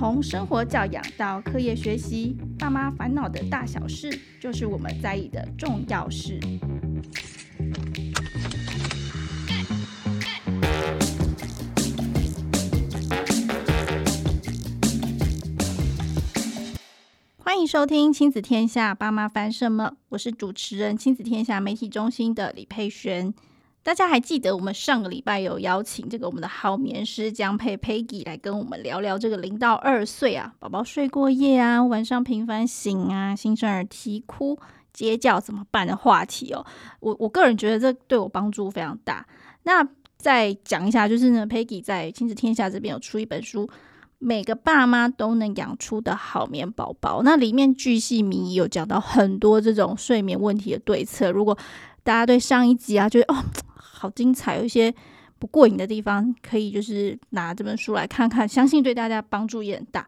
从生活教养到课业学习，爸妈烦恼的大小事，就是我们在意的重要事。欢迎收听《亲子天下》，爸妈烦什么？我是主持人亲子天下媒体中心的李佩璇。大家还记得我们上个礼拜有邀请这个我们的好眠师江佩 Peggy 来跟我们聊聊这个零到二岁啊，宝宝睡过夜啊，晚上频繁醒啊，新生儿啼哭尖叫怎么办的话题哦。我我个人觉得这对我帮助非常大。那再讲一下，就是呢，Peggy 在亲子天下这边有出一本书，每个爸妈都能养出的好眠宝宝。那里面巨细靡遗有讲到很多这种睡眠问题的对策。如果大家对上一集啊，觉得哦。好精彩，有一些不过瘾的地方，可以就是拿这本书来看看，相信对大家帮助也很大。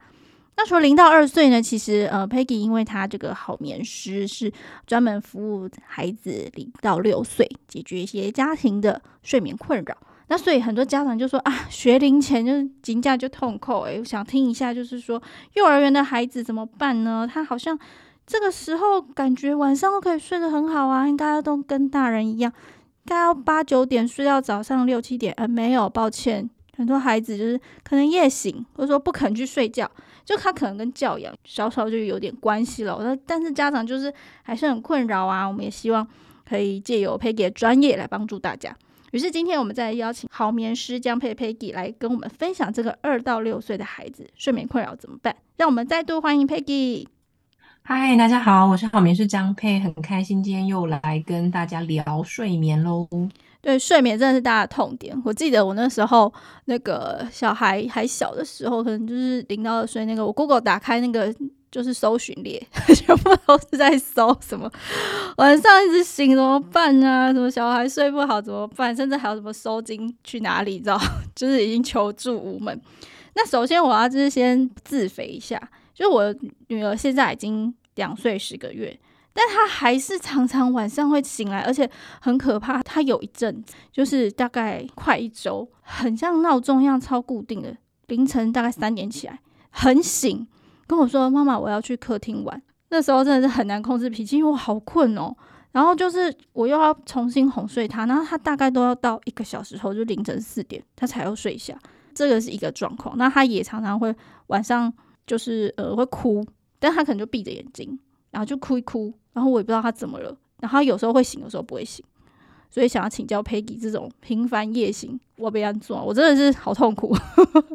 那除了零到二岁呢，其实呃，Peggy 因为她这个好眠师是专门服务孩子零到六岁，解决一些家庭的睡眠困扰。那所以很多家长就说啊，学龄前就是紧张就痛苦诶，我想听一下，就是说幼儿园的孩子怎么办呢？他好像这个时候感觉晚上都可以睡得很好啊，应该都跟大人一样。该要八九点睡到早上六七点，呃，没有，抱歉，很多孩子就是可能夜醒，或者说不肯去睡觉，就他可能跟教养稍稍就有点关系了。那但是家长就是还是很困扰啊，我们也希望可以借由 Peggy 的专业来帮助大家。于是今天我们再邀请好眠师江佩 Peggy 来跟我们分享这个二到六岁的孩子睡眠困扰怎么办。让我们再度欢迎 Peggy。嗨，大家好，我是好眠师江佩，很开心今天又来跟大家聊睡眠喽。对，睡眠真的是大家的痛点。我记得我那时候那个小孩还小的时候，可能就是零到二岁那个，我 Google 打开那个就是搜寻列，全部都是在搜什么晚上一直醒怎么办啊？什么小孩睡不好怎么办？甚至还有什么收惊去哪里？你知道，就是已经求助无门。那首先我要就是先自肥一下。就我女儿现在已经两岁十个月，但他还是常常晚上会醒来，而且很可怕。他有一阵，就是大概快一周，很像闹钟一样超固定的，凌晨大概三点起来，很醒，跟我说：“妈妈，我要去客厅玩。”那时候真的是很难控制脾气，因为我好困哦。然后就是我又要重新哄睡他，然后他大概都要到一个小时后，就凌晨四点，他才要睡下。这个是一个状况。那他也常常会晚上。就是呃会哭，但他可能就闭着眼睛，然后就哭一哭，然后我也不知道他怎么了，然后他有时候会醒，有时候不会醒，所以想要请教 Peggy 这种频繁夜醒，我被安做，我真的是好痛苦。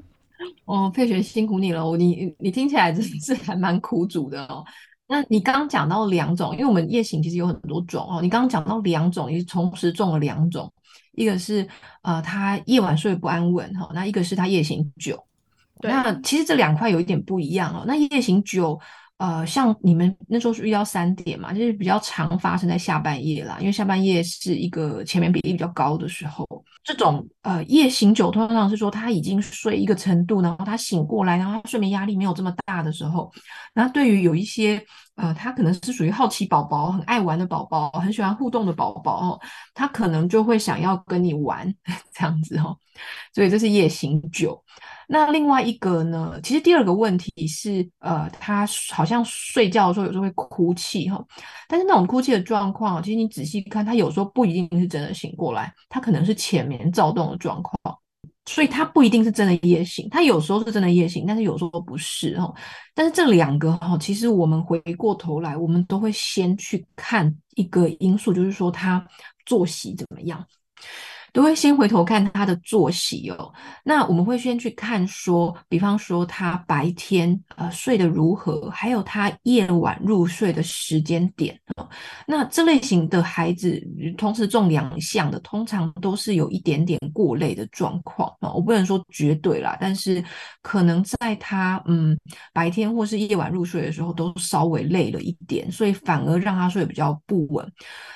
哦，佩璇辛苦你了，你你听起来真是还蛮苦主的哦。那你刚刚讲到两种，因为我们夜醒其实有很多种哦，你刚刚讲到两种，你同时中了两种，一个是呃他夜晚睡不安稳哈，那一个是他夜醒久。那其实这两块有一点不一样哦。那夜醒酒，呃，像你们那时候是遇到三点嘛，就是比较常发生在下半夜啦，因为下半夜是一个前面比例比较高的时候。这种呃夜醒酒，通常是说他已经睡一个程度，然后他醒过来，然后他睡眠压力没有这么大的时候。那对于有一些呃，他可能是属于好奇宝宝，很爱玩的宝宝，很喜欢互动的宝宝哦，他可能就会想要跟你玩 这样子哦。所以这是夜醒久。那另外一个呢？其实第二个问题是，呃，他好像睡觉的时候有时候会哭泣哈，但是那种哭泣的状况，其实你仔细看，他有时候不一定是真的醒过来，他可能是浅眠躁动的状况，所以他不一定是真的夜醒，他有时候是真的夜醒，但是有时候不是哈。但是这两个哈，其实我们回过头来，我们都会先去看一个因素，就是说他作息怎么样。都会先回头看他的作息哦，那我们会先去看说，比方说他白天呃睡得如何，还有他夜晚入睡的时间点哦。那这类型的孩子，同时中两项的，通常都是有一点点过累的状况啊。我不能说绝对啦，但是可能在他嗯白天或是夜晚入睡的时候，都稍微累了一点，所以反而让他睡得比较不稳。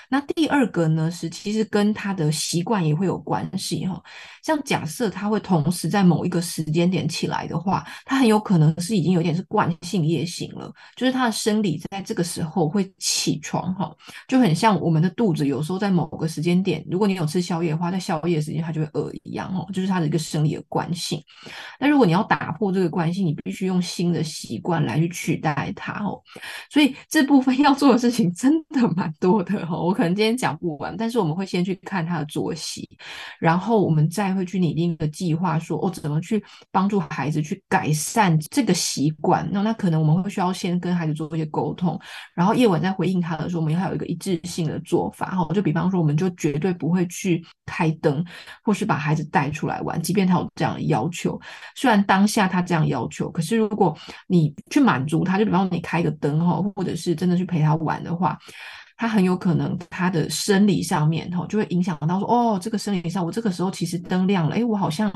那第二个呢，是其实跟他的习惯也会。有关系哈。像假设他会同时在某一个时间点起来的话，他很有可能是已经有点是惯性夜醒了，就是他的生理在这个时候会起床哈，就很像我们的肚子有时候在某个时间点，如果你有吃宵夜的话，在宵夜时间他就会饿一样哦，就是他的一个生理的惯性。那如果你要打破这个惯性，你必须用新的习惯来去取代它哦。所以这部分 要做的事情真的蛮多的哈，我可能今天讲不完，但是我们会先去看他的作息，然后我们再会去拟定一个计划，说哦，怎么去帮助孩子去改善这个习惯。那那可能我们会需要先跟孩子做一些沟通，然后夜晚在回应他的时候，我们要有一个一致性的做法哈。就比方说，我们就绝对不会去开灯，或是把孩子带出来玩，即便他有这样的要求。虽然当下他这样要求，可是如果你去满足他，就比方说你开个灯哈，或者是真的去陪他玩的话。他很有可能他的生理上面哈就会影响到说哦，这个生理上我这个时候其实灯亮了，诶，我好像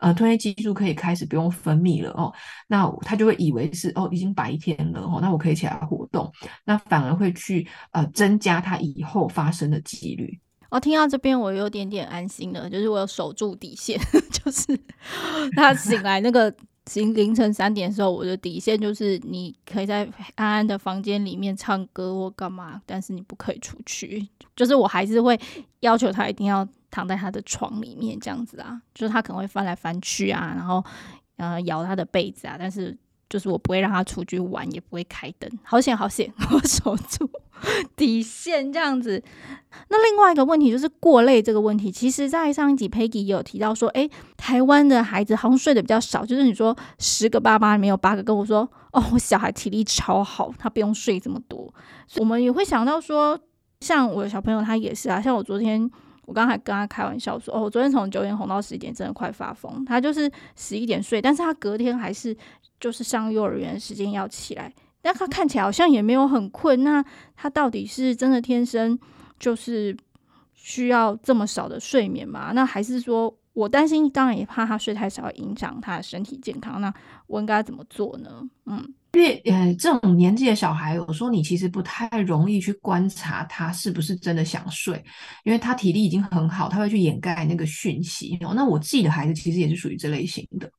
呃褪黑激素可以开始不用分泌了哦，那他就会以为是哦已经白天了哦，那我可以起来活动，那反而会去呃增加他以后发生的几率。哦，听到这边我有点点安心了，就是我有守住底线，就是 他醒来那个。行凌晨三点的时候，我的底线就是你可以在安安的房间里面唱歌或干嘛，但是你不可以出去。就是我还是会要求他一定要躺在他的床里面这样子啊，就是他可能会翻来翻去啊，然后呃咬他的被子啊，但是。就是我不会让他出去玩，也不会开灯，好险好险，我守住底线这样子。那另外一个问题就是过累这个问题，其实在上一集 Peggy 也有提到说，诶，台湾的孩子好像睡得比较少，就是你说十个爸妈里面有八个跟我说，哦，我小孩体力超好，他不用睡这么多。我们也会想到说，像我的小朋友他也是啊，像我昨天。我刚才跟他开玩笑说：“哦，我昨天从九点哄到十点，真的快发疯。他就是十一点睡，但是他隔天还是就是上幼儿园的时间要起来。但他看起来好像也没有很困。那他到底是真的天生就是需要这么少的睡眠吗？那还是说我担心，当然也怕他睡太少影响他的身体健康。那我应该怎么做呢？嗯。”因为呃，这种年纪的小孩，我说你其实不太容易去观察他是不是真的想睡，因为他体力已经很好，他会去掩盖那个讯息。那我自己的孩子其实也是属于这类型的。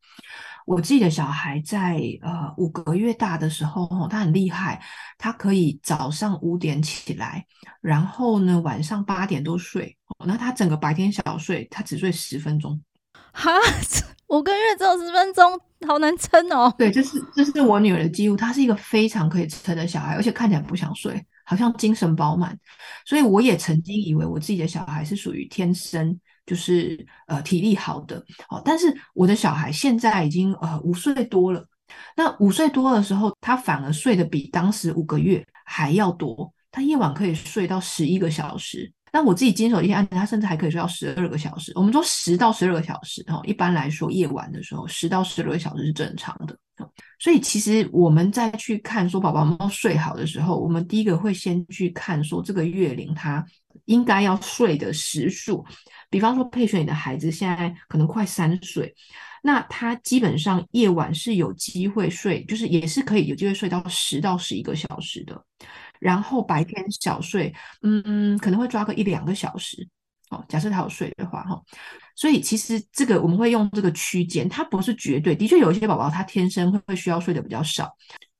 我自己的小孩在呃五个月大的时候，他很厉害，他可以早上五点起来，然后呢晚上八点多睡。那他整个白天小睡，他只睡十分钟。哈，五个月只有十分钟，好难撑哦。对，这是这是我女儿的记录。她是一个非常可以撑的小孩，而且看起来不想睡，好像精神饱满。所以我也曾经以为我自己的小孩是属于天生就是呃体力好的哦。但是我的小孩现在已经呃五岁多了。那五岁多的时候，他反而睡得比当时五个月还要多。他夜晚可以睡到十一个小时。那我自己经手一些案子，他甚至还可以睡到十二个小时。我们说十到十二个小时，哈，一般来说夜晚的时候，十到十二个小时是正常的。所以其实我们在去看说宝宝猫睡好的时候，我们第一个会先去看说这个月龄他应该要睡的时数。比方说佩璇你的孩子现在可能快三岁，那他基本上夜晚是有机会睡，就是也是可以有机会睡到十到十一个小时的。然后白天小睡，嗯嗯，可能会抓个一两个小时，哦，假设他有睡的话，哈，所以其实这个我们会用这个区间，它不是绝对，的确有一些宝宝他天生会需要睡得比较少，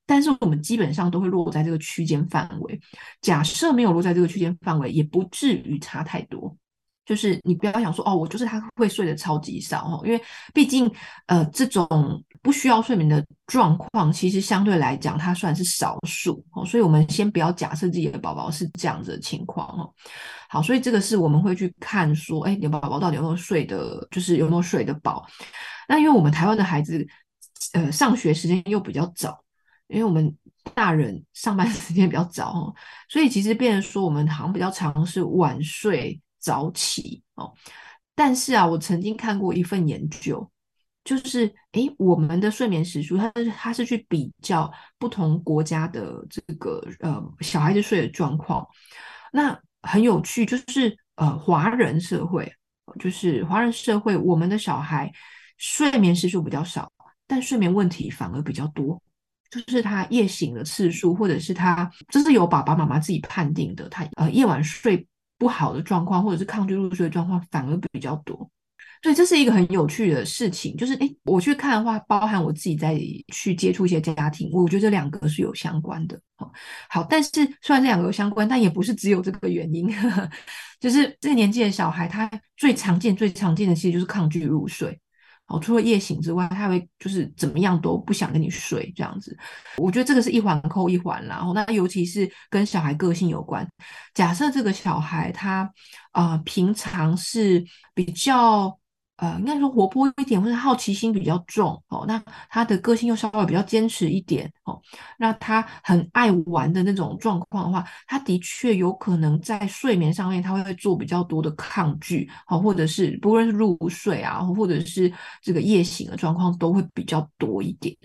但是我们基本上都会落在这个区间范围。假设没有落在这个区间范围，也不至于差太多。就是你不要想说哦，我就是他会睡得超级少哦，因为毕竟呃这种不需要睡眠的状况，其实相对来讲它算是少数哦，所以我们先不要假设自己的宝宝是这样子的情况哦。好，所以这个是我们会去看说，哎，你的宝宝到底有没有睡的，就是有没有睡得饱？那因为我们台湾的孩子呃上学时间又比较早，因为我们大人上班 时间比较早哦，所以其实变成说我们好像比较常是晚睡。早起哦，但是啊，我曾经看过一份研究，就是诶，我们的睡眠时数，它是它是去比较不同国家的这个呃小孩子睡的状况，那很有趣，就是呃华人社会，就是华人社会，我们的小孩睡眠时数比较少，但睡眠问题反而比较多，就是他夜醒的次数，或者是他这是由爸爸妈妈自己判定的，他呃夜晚睡。不好的状况，或者是抗拒入睡的状况反而比较多。所以这是一个很有趣的事情，就是诶，我去看的话，包含我自己在去接触一些家庭，我觉得这两个是有相关的。好，但是虽然这两个有相关，但也不是只有这个原因。呵呵，就是这个年纪的小孩，他最常见、最常见的其实就是抗拒入睡。哦，除了夜醒之外，他会就是怎么样都不想跟你睡这样子。我觉得这个是一环扣一环啦。然后那尤其是跟小孩个性有关。假设这个小孩他啊、呃，平常是比较。呃，应该说活泼一点，或者好奇心比较重哦。那他的个性又稍微比较坚持一点哦。那他很爱玩的那种状况的话，他的确有可能在睡眠上面他会做比较多的抗拒，哦，或者是不论是入睡啊，或者是这个夜醒的状况都会比较多一点。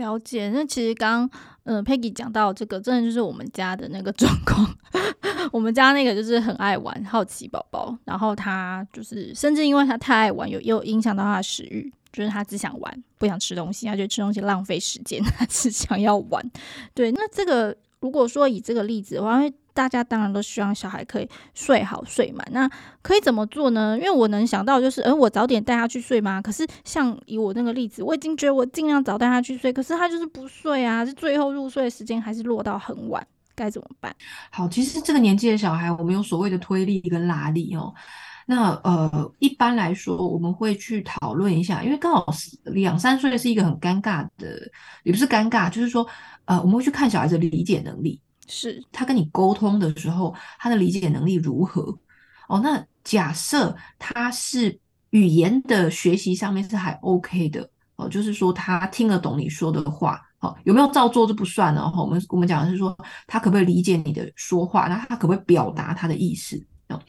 了解，那其实刚刚呃 Peggy 讲到这个，真的就是我们家的那个状况。我们家那个就是很爱玩，好奇宝宝，然后他就是甚至因为他太爱玩，有又影响到他的食欲，就是他只想玩，不想吃东西，他觉得吃东西浪费时间，他只想要玩。对，那这个如果说以这个例子的话，大家当然都希望小孩可以睡好睡满，那可以怎么做呢？因为我能想到就是，呃，我早点带他去睡吗？可是像以我那个例子，我已经觉得我尽量早带他去睡，可是他就是不睡啊，这最后入睡的时间还是落到很晚，该怎么办？好，其实这个年纪的小孩，我们有所谓的推力跟拉力哦。那呃，一般来说，我们会去讨论一下，因为刚好两三岁是一个很尴尬的，也不是尴尬，就是说，呃，我们会去看小孩子的理解能力。是他跟你沟通的时候，他的理解能力如何？哦，那假设他是语言的学习上面是还 OK 的哦，就是说他听得懂你说的话，哦，有没有照做就不算了。哦，我们我们讲的是说他可不可以理解你的说话，那他可不可以表达他的意思？哦，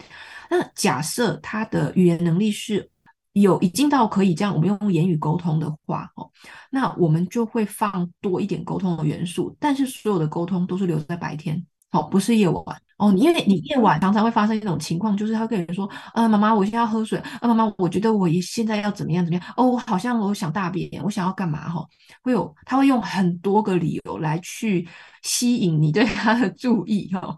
那假设他的语言能力是。有已经到可以这样，我们用言语沟通的话，哦，那我们就会放多一点沟通的元素，但是所有的沟通都是留在白天，哦，不是夜晚，哦，因为你夜晚常常会发生一种情况，就是他跟人说，呃，妈妈，我现在要喝水，呃，妈妈，我觉得我现在要怎么样怎么样，哦，我好像我想大便，我想要干嘛，哈，会有他会用很多个理由来去吸引你对他的注意，哈。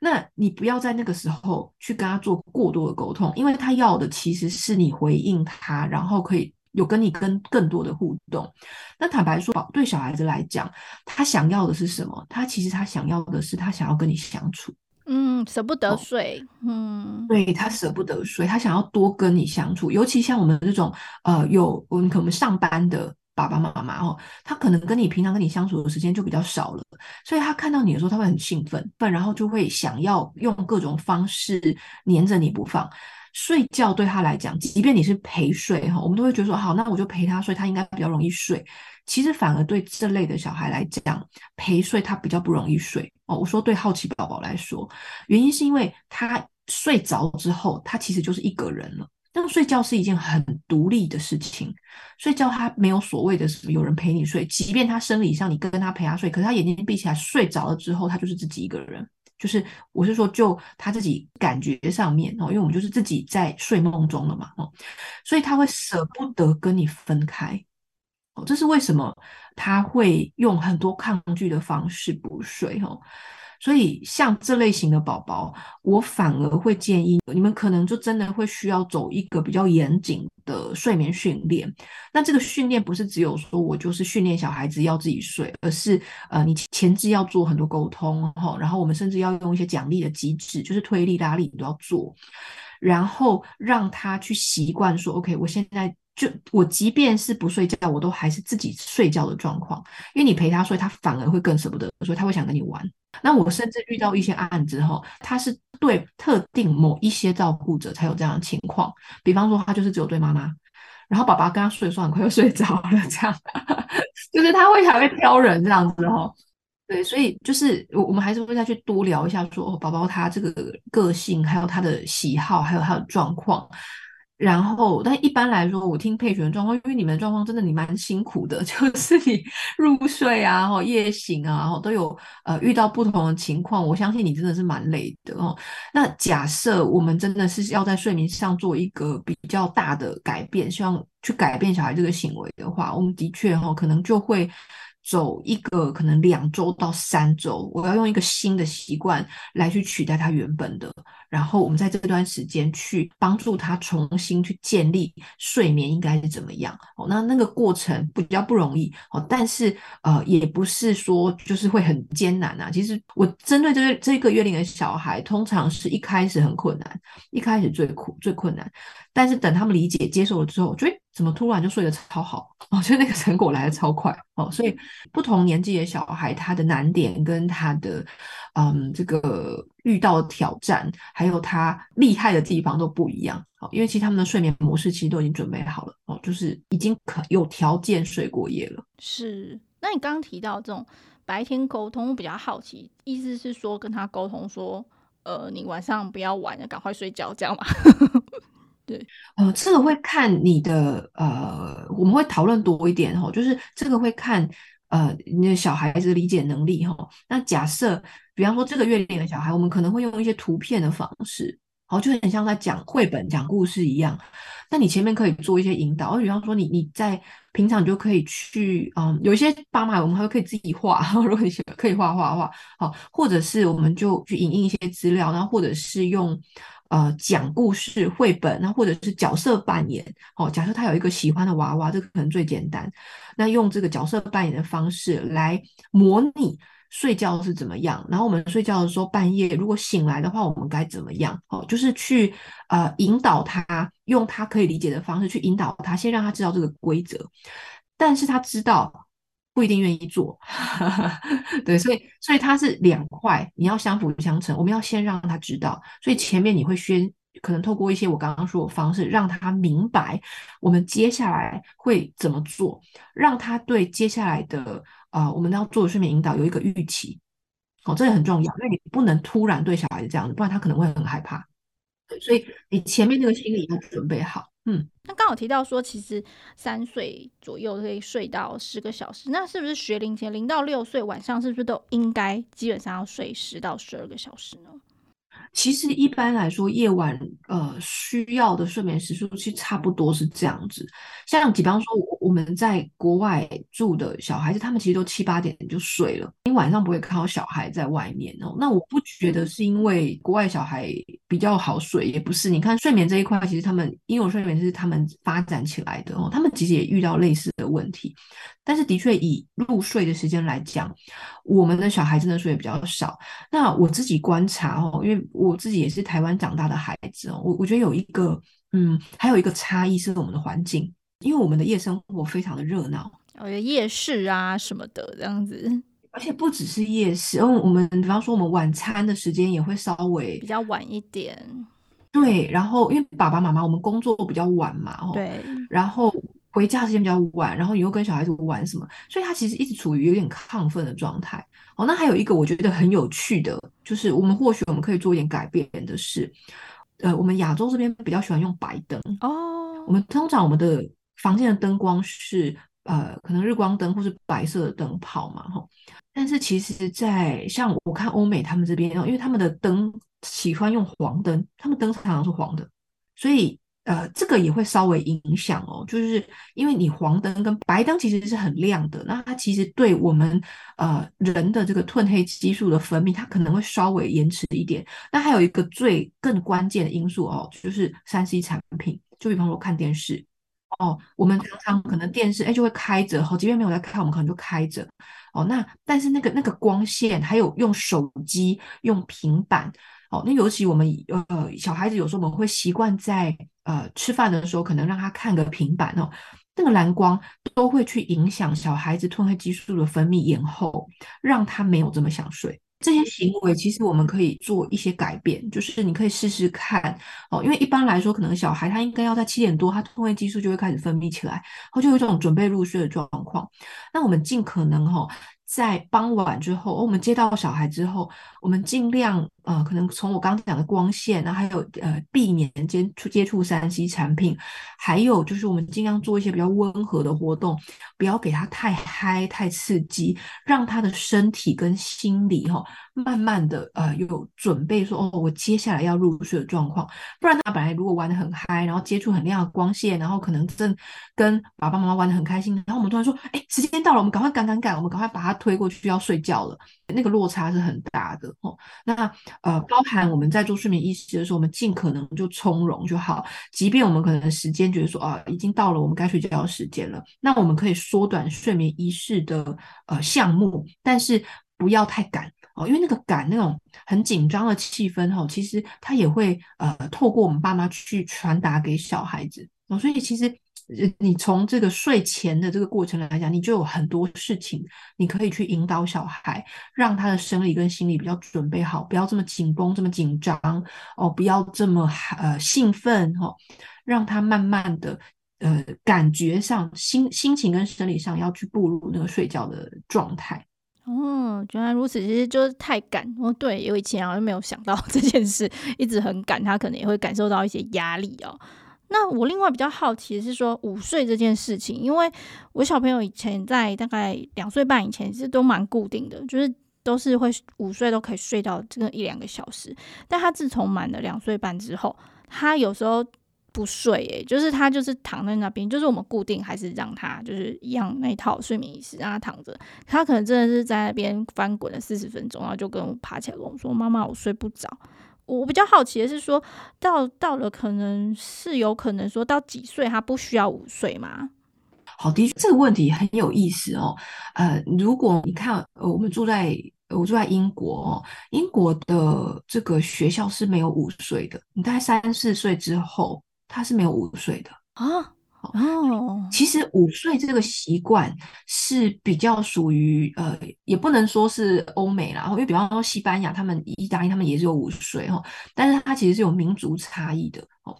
那你不要在那个时候去跟他做过多的沟通，因为他要的其实是你回应他，然后可以有跟你跟更多的互动。那坦白说，对小孩子来讲，他想要的是什么？他其实他想要的是他想要跟你相处，嗯，舍不得睡，哦、嗯，对，他舍不得睡，他想要多跟你相处，尤其像我们这种呃有我们可能上班的。爸爸妈妈哦，他可能跟你平常跟你相处的时间就比较少了，所以他看到你的时候，他会很兴奋，然后就会想要用各种方式黏着你不放。睡觉对他来讲，即便你是陪睡哈，我们都会觉得说好，那我就陪他睡，他应该比较容易睡。其实反而对这类的小孩来讲，陪睡他比较不容易睡哦。我说对好奇宝宝来说，原因是因为他睡着之后，他其实就是一个人了。那么睡觉是一件很独立的事情，睡觉他没有所谓的什么有人陪你睡，即便他生理上你跟他陪他睡，可是他眼睛闭起来睡着了之后，他就是自己一个人。就是我是说，就他自己感觉上面哦，因为我们就是自己在睡梦中了嘛，哦，所以他会舍不得跟你分开。哦，这是为什么他会用很多抗拒的方式不睡哦。所以像这类型的宝宝，我反而会建议你们可能就真的会需要走一个比较严谨的睡眠训练。那这个训练不是只有说我就是训练小孩子要自己睡，而是呃你前置要做很多沟通哈，然后我们甚至要用一些奖励的机制，就是推力拉力你都要做，然后让他去习惯说 OK，我现在。就我即便是不睡觉，我都还是自己睡觉的状况，因为你陪他睡，他反而会更舍不得，所以他会想跟你玩。那我甚至遇到一些案子哈，他是对特定某一些照顾者才有这样的情况，比方说他就是只有对妈妈，然后爸爸跟他睡的时候很快就睡着了，这样，就是他会还会挑人这样子哈。对，所以就是我我们还是会再去多聊一下说，说宝宝他这个个性，还有他的喜好，还有他的状况。然后，但一般来说，我听佩璇的状况，因为你们的状况真的你蛮辛苦的，就是你入睡啊，或夜醒啊，都有呃遇到不同的情况，我相信你真的是蛮累的哦。那假设我们真的是要在睡眠上做一个比较大的改变，希望去改变小孩这个行为的话，我们的确、哦、可能就会走一个可能两周到三周，我要用一个新的习惯来去取代他原本的，然后我们在这段时间去帮助他重新去建立睡眠应该是怎么样。哦，那那个过程比较不容易哦，但是呃也不是说就是会很艰难啊。其实我针对这个这个月龄的小孩，通常是一开始很困难，一开始最苦最困难，但是等他们理解接受了之后，我觉得。怎么突然就睡得超好？我觉得那个成果来得超快哦。所以不同年纪的小孩，他的难点跟他的嗯这个遇到挑战，还有他厉害的地方都不一样哦。因为其实他们的睡眠模式其实都已经准备好了哦，就是已经可有条件睡过夜了。是。那你刚刚提到这种白天沟通，我比较好奇，意思是说跟他沟通说，呃，你晚上不要玩了，赶快睡觉，这样吗？对，呃，这个会看你的，呃，我们会讨论多一点哈，就是这个会看，呃，你的小孩子的理解能力哈。那假设，比方说这个月龄的小孩，我们可能会用一些图片的方式，好，就很像在讲绘本、讲故事一样。那你前面可以做一些引导，比方说你你在平常就可以去，嗯，有一些爸妈我们还可以自己画，如果你可以画画画，好，或者是我们就去影印一些资料，然后或者是用。呃，讲故事绘本，那或者是角色扮演，哦，假设他有一个喜欢的娃娃，这个可能最简单。那用这个角色扮演的方式来模拟睡觉是怎么样，然后我们睡觉的时候半夜如果醒来的话，我们该怎么样？哦，就是去呃引导他，用他可以理解的方式去引导他，先让他知道这个规则，但是他知道。不一定愿意做，对，所以所以它是两块，你要相辅相成。我们要先让他知道，所以前面你会先可能透过一些我刚刚说的方式，让他明白我们接下来会怎么做，让他对接下来的啊、我们要做的睡眠引导有一个预期。哦，这也很重要，因为你不能突然对小孩子这样子，不然他可能会很害怕。所以你前面那个心理要准备好。嗯，那刚好提到说，其实三岁左右可以睡到十个小时，那是不是学龄前零到六岁晚上是不是都应该基本上要睡十到十二个小时呢？其实一般来说，夜晚呃需要的睡眠时数其实差不多是这样子。像比方说，我我们在国外住的小孩子，他们其实都七八点就睡了。你晚上不会看到小孩在外面哦。那我不觉得是因为国外小孩比较好睡，也不是。你看睡眠这一块，其实他们婴幼儿睡眠是他们发展起来的哦。他们其实也遇到类似的问题。但是的确以入睡的时间来讲，我们的小孩真的睡得比较少。那我自己观察哦，因为我自己也是台湾长大的孩子哦，我我觉得有一个嗯，还有一个差异是我们的环境，因为我们的夜生活非常的热闹，我觉得夜市啊什么的这样子，而且不只是夜市，因为我们比方说我们晚餐的时间也会稍微比较晚一点，对，然后因为爸爸妈妈我们工作比较晚嘛，哦对，然后。回家时间比较晚，然后你又跟小孩子玩什么，所以他其实一直处于有点亢奋的状态。哦，那还有一个我觉得很有趣的，就是我们或许我们可以做一点改变的是，呃，我们亚洲这边比较喜欢用白灯哦。我们通常我们的房间的灯光是呃，可能日光灯或是白色的灯泡嘛，哈。但是其实，在像我看欧美他们这边，因为他们的灯喜欢用黄灯，他们灯常常是黄的，所以。呃，这个也会稍微影响哦，就是因为你黄灯跟白灯其实是很亮的，那它其实对我们呃人的这个褪黑激素的分泌，它可能会稍微延迟一点。那还有一个最更关键的因素哦，就是三 C 产品，就比方说看电视哦，我们常常可能电视哎就会开着，好，即便没有在看，我们可能就开着哦。那但是那个那个光线，还有用手机、用平板。哦，那尤其我们呃小孩子有时候我们会习惯在呃吃饭的时候，可能让他看个平板哦，那个蓝光都会去影响小孩子褪黑激素的分泌延后，让他没有这么想睡。这些行为其实我们可以做一些改变，就是你可以试试看哦，因为一般来说可能小孩他应该要在七点多，他褪黑激素就会开始分泌起来，然后就有一种准备入睡的状况。那我们尽可能哈、哦。在傍晚之后，我们接到小孩之后，我们尽量呃，可能从我刚讲的光线，然后还有呃，避免接触接触三 C 产品，还有就是我们尽量做一些比较温和的活动，不要给他太嗨、太刺激，让他的身体跟心理哈、哦，慢慢的呃有准备说哦，我接下来要入睡的状况。不然他本来如果玩得很嗨，然后接触很亮的光线，然后可能正跟爸爸妈妈玩得很开心，然后我们突然说，哎，时间到了，我们赶快赶赶赶，我们赶快把他推过去要睡觉了，那个落差是很大的哦。那呃，包含我们在做睡眠仪式的时候，我们尽可能就从容就好，即便我们可能时间觉得说啊，已经到了我们该睡觉的时间了，那我们可以缩短睡眠仪式的呃项目，但是不要太赶哦，因为那个赶那种很紧张的气氛哈、哦，其实它也会呃透过我们爸妈去传达给小孩子哦，所以其实。你从这个睡前的这个过程来讲，你就有很多事情你可以去引导小孩，让他的生理跟心理比较准备好，不要这么紧绷、这么紧张哦，不要这么呃兴奋、哦，让他慢慢的呃感觉上心心情跟生理上要去步入那个睡觉的状态。哦，原来如此，其实就是太赶哦。对，有以前好像没有想到 这件事，一直很赶，他可能也会感受到一些压力哦。那我另外比较好奇的是说午睡这件事情，因为我小朋友以前在大概两岁半以前其实都蛮固定的，就是都是会午睡都可以睡到这个一两个小时。但他自从满了两岁半之后，他有时候不睡，诶，就是他就是躺在那边，就是我们固定还是让他就是一样那一套睡眠仪式让他躺着，他可能真的是在那边翻滚了四十分钟，然后就跟我爬起来跟我说：“妈妈，我睡不着。”我比较好奇的是说，说到到了可能是有可能说到几岁他不需要午睡吗？好的确，这个问题很有意思哦。呃，如果你看，呃，我们住在我住在英国哦，英国的这个学校是没有午睡的。你大概三四岁之后，他是没有午睡的啊。哦，其实午睡这个习惯是比较属于呃，也不能说是欧美啦，因为比方说西班牙、他们意大利他们也是有午睡哈，但是它其实是有民族差异的哦。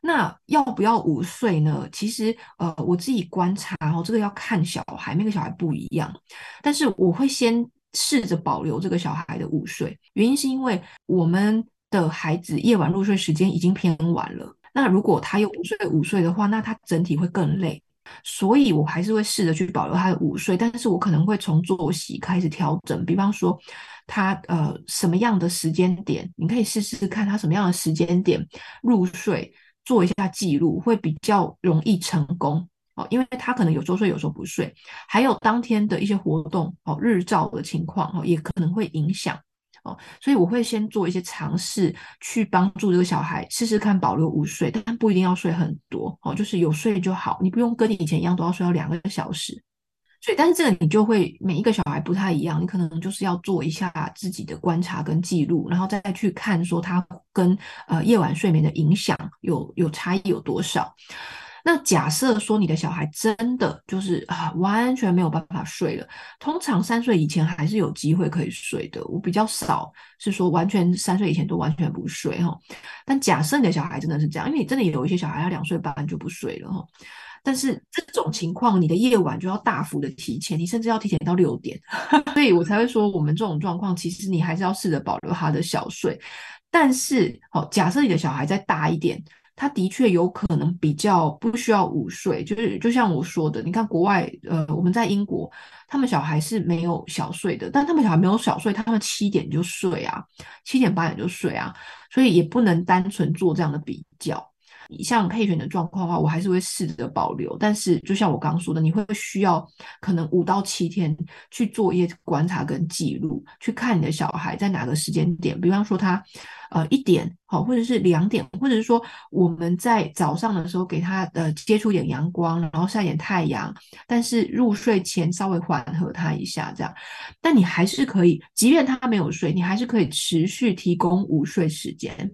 那要不要午睡呢？其实呃，我自己观察哦，这个要看小孩，每个小孩不一样。但是我会先试着保留这个小孩的午睡，原因是因为我们的孩子夜晚入睡时间已经偏晚了。那如果他有午睡午睡的话，那他整体会更累，所以我还是会试着去保留他的午睡，但是我可能会从作息开始调整，比方说他呃什么样的时间点，你可以试试看他什么样的时间点入睡，做一下记录，会比较容易成功。哦，因为他可能有时候睡，有时候不睡，还有当天的一些活动哦，日照的情况哦，也可能会影响。哦所以我会先做一些尝试，去帮助这个小孩试试看保留午睡，但不一定要睡很多哦，就是有睡就好，你不用跟你以前一样都要睡到两个小时。所以，但是这个你就会每一个小孩不太一样，你可能就是要做一下自己的观察跟记录，然后再去看说他跟呃夜晚睡眠的影响有有差异有多少。那假设说你的小孩真的就是啊完全没有办法睡了，通常三岁以前还是有机会可以睡的。我比较少是说完全三岁以前都完全不睡哈。但假设你的小孩真的是这样，因为你真的有一些小孩他两岁半就不睡了哈。但是这种情况，你的夜晚就要大幅的提前，你甚至要提前到六点，所以我才会说我们这种状况，其实你还是要试着保留他的小睡。但是好，假设你的小孩再大一点。他的确有可能比较不需要午睡，就是就像我说的，你看国外，呃，我们在英国，他们小孩是没有小睡的，但他们小孩没有小睡，他们七点就睡啊，七点八点就睡啊，所以也不能单纯做这样的比较。像佩璇的状况的话，我还是会试着保留，但是就像我刚刚说的，你会需要可能五到七天去做一些观察跟记录，去看你的小孩在哪个时间点，比方说他呃一点好，或者是两点，或者是说我们在早上的时候给他呃接触点阳光，然后晒点太阳，但是入睡前稍微缓和他一下这样，但你还是可以，即便他没有睡，你还是可以持续提供午睡时间。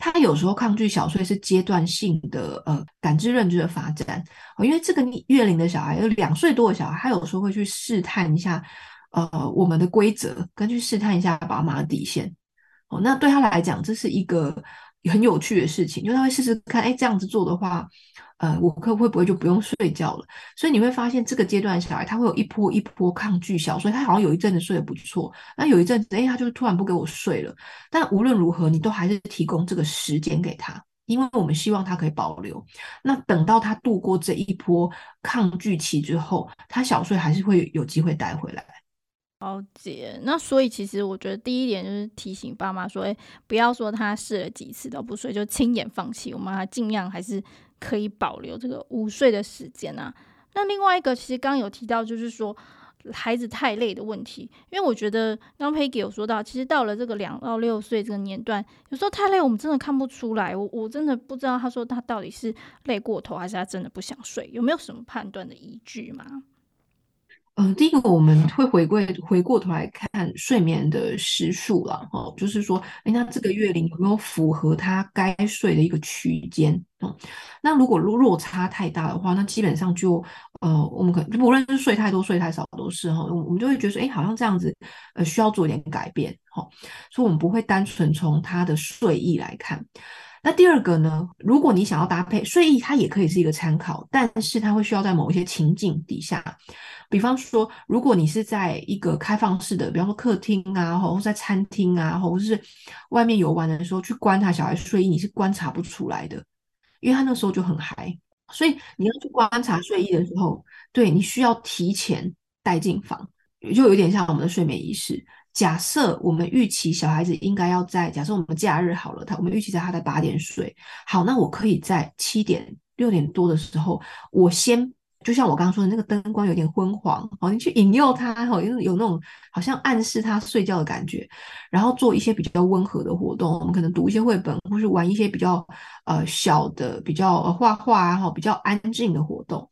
他有时候抗拒小睡是阶段性的，呃，感知认知的发展，哦，因为这个月龄的小孩，有两岁多的小孩，他有时候会去试探一下，呃，我们的规则，跟去试探一下爸妈的底线，哦，那对他来讲，这是一个很有趣的事情，就他会试试看，哎，这样子做的话，呃，我可会不会就不用睡觉了？所以你会发现这个阶段小孩他会有一波一波抗拒小睡，他好像有一阵子睡得不错，那有一阵子，哎，他就突然不给我睡了。但无论如何，你都还是提供这个时间给他，因为我们希望他可以保留。那等到他度过这一波抗拒期之后，他小睡还是会有机会带回来。了解，那所以其实我觉得第一点就是提醒爸妈说，哎，不要说他试了几次都不睡就轻言放弃，我们还尽量还是可以保留这个午睡的时间啊。那另外一个其实刚有提到，就是说孩子太累的问题，因为我觉得刚 Peggy 有说到，其实到了这个两到六岁这个年段，有时候太累我们真的看不出来，我我真的不知道他说他到底是累过头还是他真的不想睡，有没有什么判断的依据吗？嗯、第一个我们会回归回过头来看睡眠的时数了，哦，就是说，哎，那这个月龄有没有符合他该睡的一个区间？嗯，那如果落落差太大的话，那基本上就，呃，我们可能就不论是睡太多、睡太少都是哈，我们就会觉得说，哎，好像这样子，呃，需要做一点改变，哈，所以我们不会单纯从他的睡意来看。那第二个呢，如果你想要搭配睡意，它也可以是一个参考，但是它会需要在某一些情境底下。比方说，如果你是在一个开放式的，比方说客厅啊，或者在餐厅啊，或者是外面游玩的时候去观察小孩睡意，你是观察不出来的，因为他那时候就很嗨。所以你要去观察睡意的时候，对，你需要提前带进房，就有点像我们的睡眠仪式。假设我们预期小孩子应该要在，假设我们假日好了，他我们预期在他在八点睡，好，那我可以在七点六点多的时候，我先。就像我刚刚说的，那个灯光有点昏黄，哦，你去引诱他，哦，有有那种好像暗示他睡觉的感觉，然后做一些比较温和的活动，我们可能读一些绘本，或是玩一些比较呃小的、比较画画啊，哈，比较安静的活动。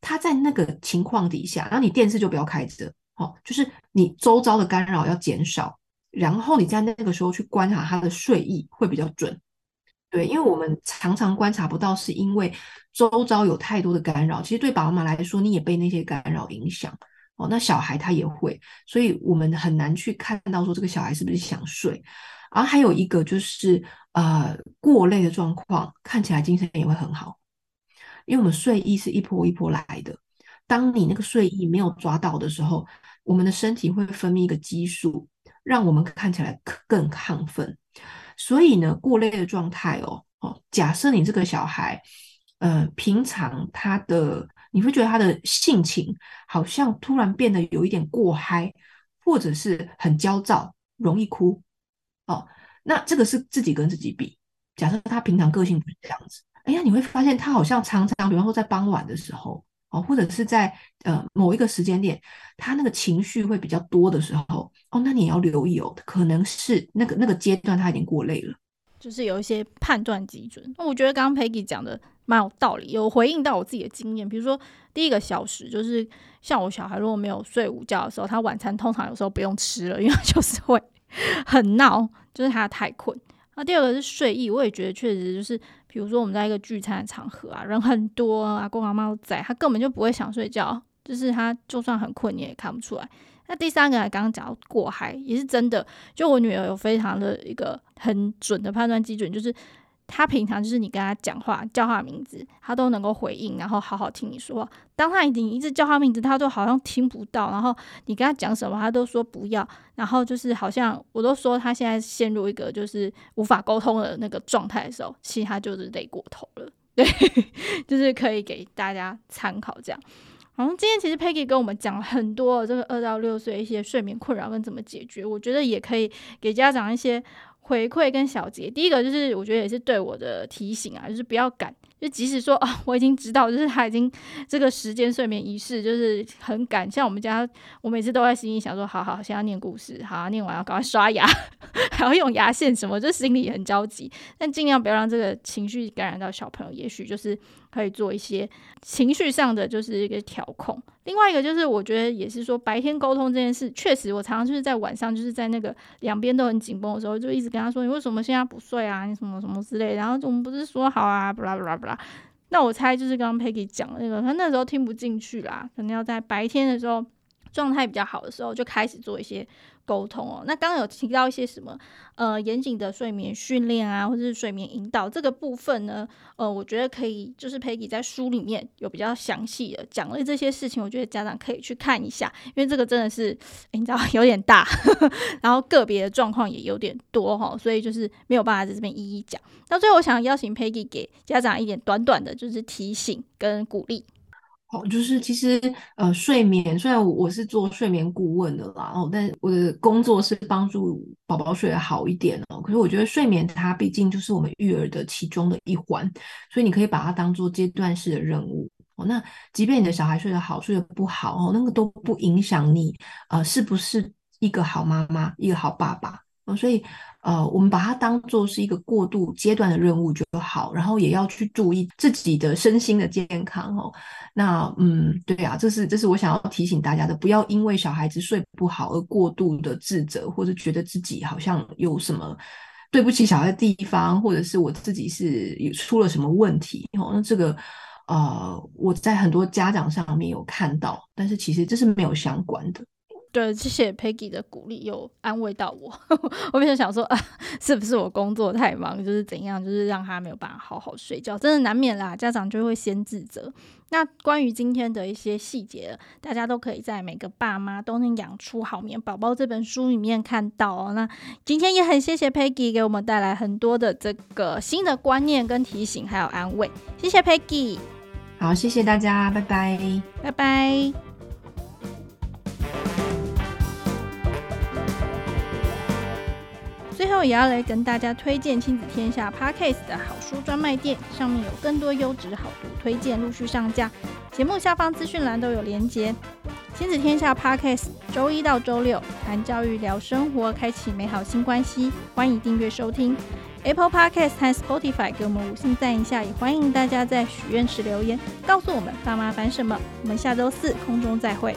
他在那个情况底下，然后你电视就不要开着，哦，就是你周遭的干扰要减少，然后你在那个时候去观察他的睡意会比较准。对，因为我们常常观察不到，是因为周遭有太多的干扰。其实对爸爸妈妈来说，你也被那些干扰影响哦。那小孩他也会，所以我们很难去看到说这个小孩是不是想睡。而、啊、还有一个就是呃过累的状况，看起来精神也会很好，因为我们睡意是一波一波来的。当你那个睡意没有抓到的时候，我们的身体会分泌一个激素，让我们看起来更亢奋。所以呢，过累的状态哦哦，假设你这个小孩，呃，平常他的你会觉得他的性情好像突然变得有一点过嗨，或者是很焦躁，容易哭哦。那这个是自己跟自己比。假设他平常个性不是这样子，哎呀，你会发现他好像常常，比方说在傍晚的时候哦，或者是在呃某一个时间点，他那个情绪会比较多的时候。哦，那你也要留意哦，可能是那个那个阶段他已经过累了，就是有一些判断基准。那我觉得刚刚 Peggy 讲的蛮有道理，有回应到我自己的经验。比如说第一个小时，就是像我小孩如果没有睡午觉的时候，他晚餐通常有时候不用吃了，因为就是会 很闹，就是他太困。那第二个是睡意，我也觉得确实就是，比如说我们在一个聚餐的场合啊，人很多啊，阿公阿妈都在，他根本就不会想睡觉，就是他就算很困，你也看不出来。那第三个，刚刚讲到过海，也是真的。就我女儿有非常的一个很准的判断基准，就是他平常就是你跟他讲话叫他名字，他都能够回应，然后好好听你说话。当他已经一直叫他名字，他都好像听不到。然后你跟他讲什么，他都说不要。然后就是好像我都说他现在陷入一个就是无法沟通的那个状态的时候，其实他就是累过头了。对，就是可以给大家参考这样。好，今天其实 Peggy 跟我们讲了很多这个二到六岁一些睡眠困扰跟怎么解决，我觉得也可以给家长一些回馈跟小结。第一个就是我觉得也是对我的提醒啊，就是不要赶。就即使说、哦，我已经知道，就是他已经这个时间睡眠仪式就是很赶。像我们家，我每次都在心里想说，好好，先要念故事，好，念完要赶快刷牙，还要用牙线什么，就心里很着急。但尽量不要让这个情绪感染到小朋友，也许就是可以做一些情绪上的就是一个调控。另外一个就是，我觉得也是说，白天沟通这件事，确实我常常就是在晚上，就是在那个两边都很紧绷的时候，就一直跟他说：“你为什么现在不睡啊？你什么什么之类。”然后我们不是说好啊，巴拉巴拉巴拉。那我猜就是刚刚 Peggy 讲的那个，他那时候听不进去啦，可能要在白天的时候状态比较好的时候，就开始做一些沟通哦。那刚刚有提到一些什么呃严谨的睡眠训练啊，或者是睡眠引导这个部分呢？呃，我觉得可以，就是 Peggy 在书里面有比较详细的讲了这些事情，我觉得家长可以去看一下，因为这个真的是你知道 有点大，然后个别的状况也有点多哈，所以就是没有办法在这边一一讲。那最后我想邀请 Peggy 给家长一点短短的，就是提醒跟鼓励。哦，就是其实呃，睡眠虽然我我是做睡眠顾问的啦，哦，但我的工作是帮助宝宝睡得好一点哦。可是我觉得睡眠它毕竟就是我们育儿的其中的一环，所以你可以把它当做阶段式的任务哦。那即便你的小孩睡得好，睡得不好哦，那个都不影响你呃是不是一个好妈妈，一个好爸爸哦。所以。呃，我们把它当做是一个过渡阶段的任务就好，然后也要去注意自己的身心的健康哦。那嗯，对啊，这是这是我想要提醒大家的，不要因为小孩子睡不好而过度的自责，或者觉得自己好像有什么对不起小孩的地方，或者是我自己是有出了什么问题哦。那这个呃，我在很多家长上面有看到，但是其实这是没有相关的。对，谢谢 Peggy 的鼓励，又安慰到我。我本来想说，啊，是不是我工作太忙，就是怎样，就是让他没有办法好好睡觉，真的难免啦。家长就会先自责。那关于今天的一些细节，大家都可以在《每个爸妈都能养出好眠宝宝》这本书里面看到哦。那今天也很谢谢 Peggy 给我们带来很多的这个新的观念跟提醒，还有安慰。谢谢 Peggy。好，谢谢大家，拜拜，拜拜。最后也要来跟大家推荐亲子天下 Podcast 的好书专卖店，上面有更多优质好读推荐陆续上架，节目下方资讯栏都有连结。亲子天下 Podcast 周一到周六谈教育、聊生活，开启美好新关系，欢迎订阅收听 Apple Podcast 和 Spotify，给我们五星赞一下，也欢迎大家在许愿池留言，告诉我们爸妈烦什么。我们下周四空中再会。